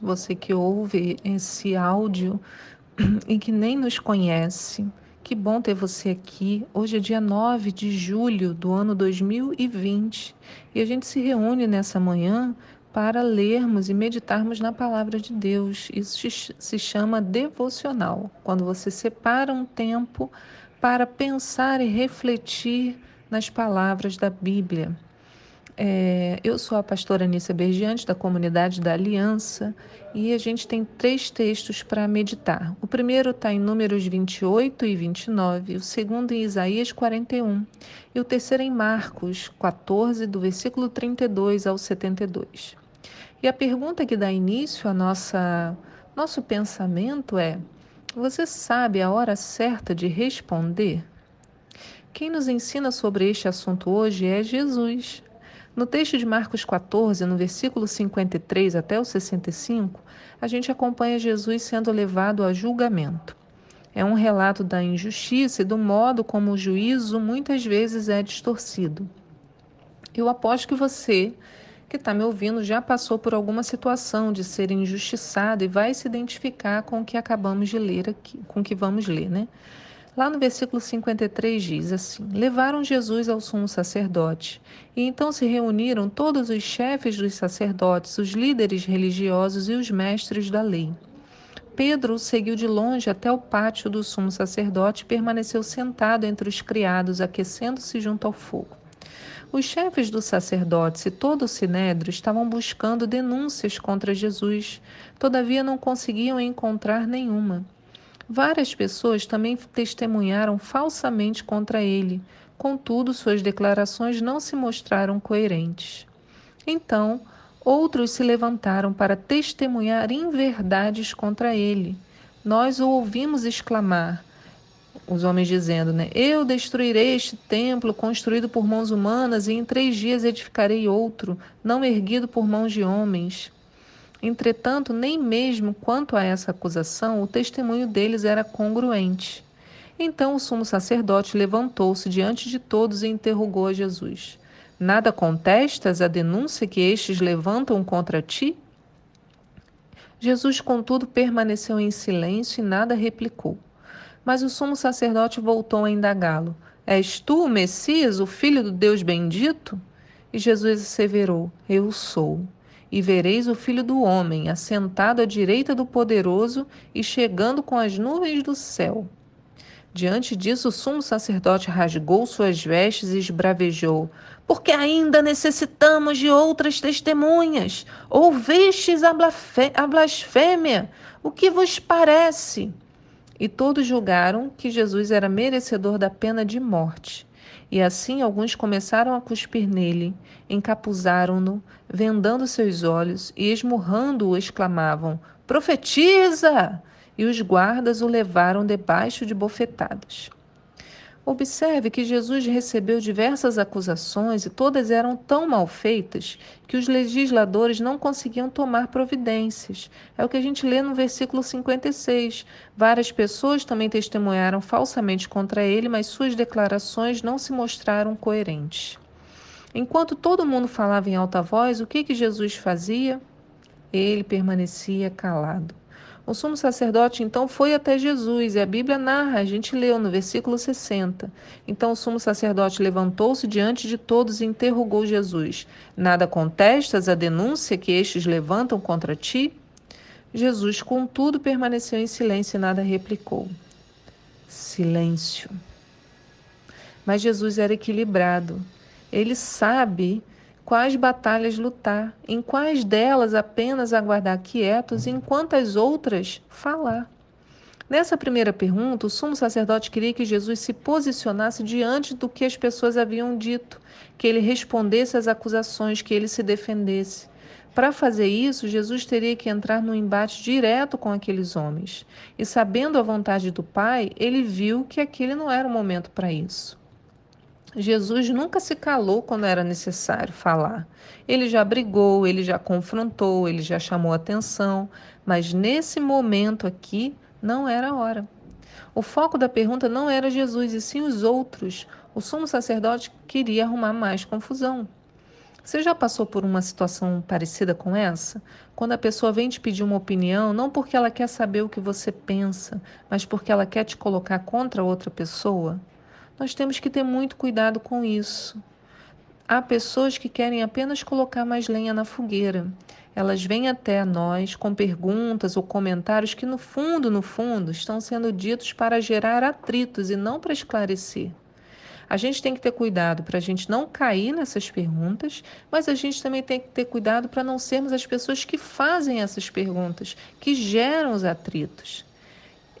você que ouve esse áudio e que nem nos conhece. Que bom ter você aqui. Hoje é dia 9 de julho do ano 2020 e a gente se reúne nessa manhã para lermos e meditarmos na palavra de Deus. Isso se chama devocional, quando você separa um tempo para pensar e refletir nas palavras da Bíblia. É, eu sou a pastora Anícia Bergiante, da comunidade da Aliança, e a gente tem três textos para meditar. O primeiro está em Números 28 e 29, o segundo em Isaías 41, e o terceiro em Marcos 14, do versículo 32 ao 72. E a pergunta que dá início nossa, nosso pensamento é: você sabe a hora certa de responder? Quem nos ensina sobre este assunto hoje é Jesus. No texto de Marcos 14, no versículo 53 até o 65, a gente acompanha Jesus sendo levado a julgamento. É um relato da injustiça e do modo como o juízo muitas vezes é distorcido. Eu aposto que você que está me ouvindo já passou por alguma situação de ser injustiçado e vai se identificar com o que acabamos de ler aqui, com o que vamos ler, né? Lá no versículo 53 diz assim: Levaram Jesus ao sumo sacerdote, e então se reuniram todos os chefes dos sacerdotes, os líderes religiosos e os mestres da lei. Pedro seguiu de longe até o pátio do sumo sacerdote e permaneceu sentado entre os criados, aquecendo-se junto ao fogo. Os chefes dos sacerdotes e todo o sinédrio estavam buscando denúncias contra Jesus, todavia não conseguiam encontrar nenhuma. Várias pessoas também testemunharam falsamente contra ele, contudo, suas declarações não se mostraram coerentes. Então, outros se levantaram para testemunhar inverdades contra ele. Nós o ouvimos exclamar: os homens dizendo, né? Eu destruirei este templo construído por mãos humanas e em três dias edificarei outro, não erguido por mãos de homens. Entretanto, nem mesmo quanto a essa acusação, o testemunho deles era congruente. Então o sumo sacerdote levantou-se diante de todos e interrogou a Jesus: Nada contestas a denúncia que estes levantam contra ti? Jesus, contudo, permaneceu em silêncio e nada replicou. Mas o sumo sacerdote voltou a indagá-lo: És tu o Messias, o filho do Deus bendito? E Jesus asseverou: Eu sou e vereis o Filho do Homem assentado à direita do Poderoso e chegando com as nuvens do céu. Diante disso, o sumo sacerdote rasgou suas vestes e esbravejou: Porque ainda necessitamos de outras testemunhas. Ouvistes a blasfêmia? O que vos parece? E todos julgaram que Jesus era merecedor da pena de morte. E assim alguns começaram a cuspir nele, encapuzaram-no, vendando seus olhos e esmurrando-o, exclamavam: Profetiza! E os guardas o levaram debaixo de bofetadas. Observe que Jesus recebeu diversas acusações e todas eram tão mal feitas que os legisladores não conseguiam tomar providências. É o que a gente lê no versículo 56. Várias pessoas também testemunharam falsamente contra ele, mas suas declarações não se mostraram coerentes. Enquanto todo mundo falava em alta voz, o que, que Jesus fazia? Ele permanecia calado. O sumo sacerdote então foi até Jesus, e a Bíblia narra, a gente leu no versículo 60. Então o sumo sacerdote levantou-se diante de todos e interrogou Jesus: Nada contestas a denúncia que estes levantam contra ti? Jesus, contudo, permaneceu em silêncio e nada replicou. Silêncio. Mas Jesus era equilibrado. Ele sabe quais batalhas lutar, em quais delas apenas aguardar quietos, e em quantas outras falar. Nessa primeira pergunta, o sumo sacerdote queria que Jesus se posicionasse diante do que as pessoas haviam dito, que ele respondesse às acusações, que ele se defendesse. Para fazer isso, Jesus teria que entrar num embate direto com aqueles homens. E sabendo a vontade do Pai, ele viu que aquele não era o momento para isso. Jesus nunca se calou quando era necessário falar. Ele já brigou, ele já confrontou, ele já chamou atenção, mas nesse momento aqui não era a hora. O foco da pergunta não era Jesus, e sim os outros. O sumo sacerdote queria arrumar mais confusão. Você já passou por uma situação parecida com essa? Quando a pessoa vem te pedir uma opinião, não porque ela quer saber o que você pensa, mas porque ela quer te colocar contra outra pessoa? Nós temos que ter muito cuidado com isso. Há pessoas que querem apenas colocar mais lenha na fogueira. Elas vêm até nós com perguntas ou comentários que, no fundo, no fundo, estão sendo ditos para gerar atritos e não para esclarecer. A gente tem que ter cuidado para a gente não cair nessas perguntas, mas a gente também tem que ter cuidado para não sermos as pessoas que fazem essas perguntas, que geram os atritos.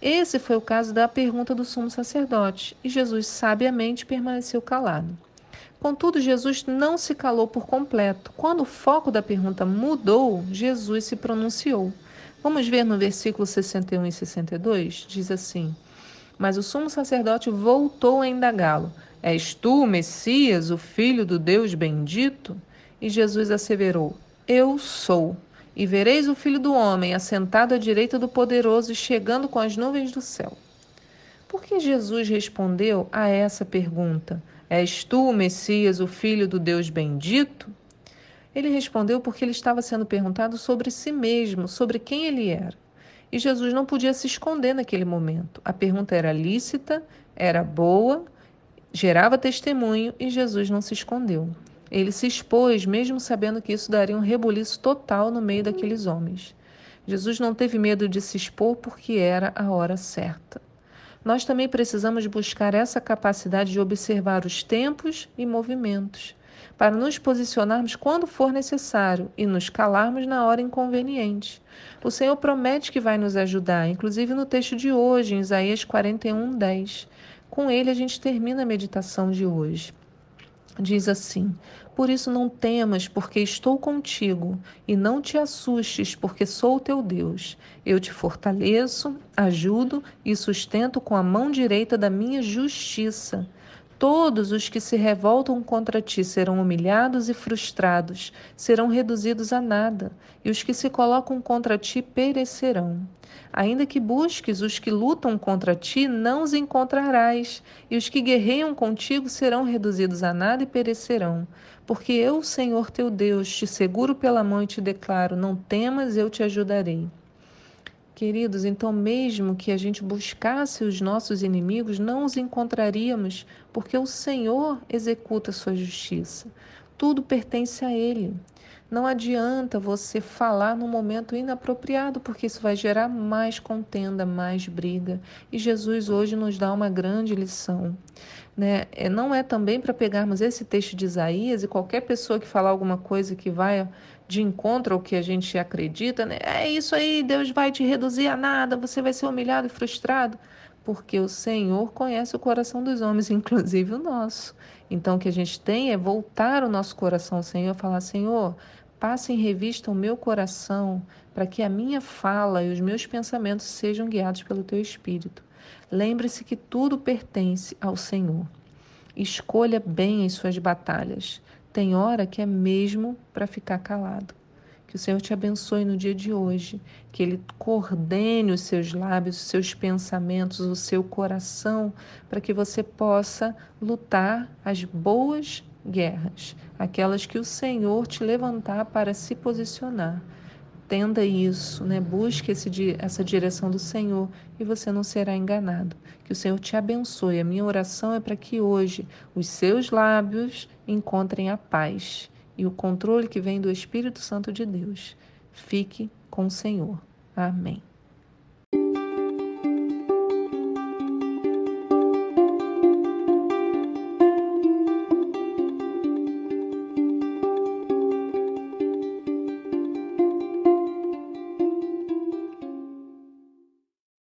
Esse foi o caso da pergunta do sumo sacerdote, e Jesus sabiamente permaneceu calado. Contudo, Jesus não se calou por completo. Quando o foco da pergunta mudou, Jesus se pronunciou. Vamos ver no versículo 61 e 62? Diz assim: Mas o sumo sacerdote voltou a indagá-lo: És tu, Messias, o filho do Deus bendito? E Jesus asseverou: Eu sou. E vereis o filho do homem assentado à direita do poderoso e chegando com as nuvens do céu. Por que Jesus respondeu a essa pergunta? És tu o Messias, o Filho do Deus bendito? Ele respondeu porque ele estava sendo perguntado sobre si mesmo, sobre quem ele era. E Jesus não podia se esconder naquele momento. A pergunta era lícita, era boa, gerava testemunho e Jesus não se escondeu. Ele se expôs, mesmo sabendo que isso daria um rebuliço total no meio daqueles homens. Jesus não teve medo de se expor porque era a hora certa nós também precisamos buscar essa capacidade de observar os tempos e movimentos, para nos posicionarmos quando for necessário e nos calarmos na hora inconveniente. O Senhor promete que vai nos ajudar, inclusive no texto de hoje, em Isaías 41, 10. Com ele a gente termina a meditação de hoje. Diz assim: Por isso não temas, porque estou contigo, e não te assustes, porque sou o teu Deus. Eu te fortaleço, ajudo e sustento com a mão direita da minha justiça. Todos os que se revoltam contra ti serão humilhados e frustrados, serão reduzidos a nada, e os que se colocam contra ti perecerão. Ainda que busques os que lutam contra ti, não os encontrarás, e os que guerreiam contigo serão reduzidos a nada e perecerão. Porque eu, Senhor teu Deus, te seguro pela mão e te declaro: não temas, eu te ajudarei. Queridos, então, mesmo que a gente buscasse os nossos inimigos, não os encontraríamos, porque o Senhor executa a sua justiça. Tudo pertence a Ele. Não adianta você falar no momento inapropriado, porque isso vai gerar mais contenda, mais briga. E Jesus hoje nos dá uma grande lição. Né? É, não é também para pegarmos esse texto de Isaías e qualquer pessoa que falar alguma coisa que vai de encontro ao que a gente acredita, né? é isso aí, Deus vai te reduzir a nada, você vai ser humilhado e frustrado. Porque o Senhor conhece o coração dos homens, inclusive o nosso. Então, o que a gente tem é voltar o nosso coração ao Senhor falar: Senhor, passe em revista o meu coração, para que a minha fala e os meus pensamentos sejam guiados pelo teu Espírito. Lembre-se que tudo pertence ao Senhor. Escolha bem as suas batalhas. Tem hora que é mesmo para ficar calado. Que o Senhor te abençoe no dia de hoje, que Ele coordene os seus lábios, os seus pensamentos, o seu coração, para que você possa lutar as boas guerras, aquelas que o Senhor te levantar para se posicionar. Tenda isso, né? busque esse, essa direção do Senhor e você não será enganado. Que o Senhor te abençoe. A minha oração é para que hoje os seus lábios encontrem a paz e o controle que vem do Espírito Santo de Deus. Fique com o Senhor. Amém.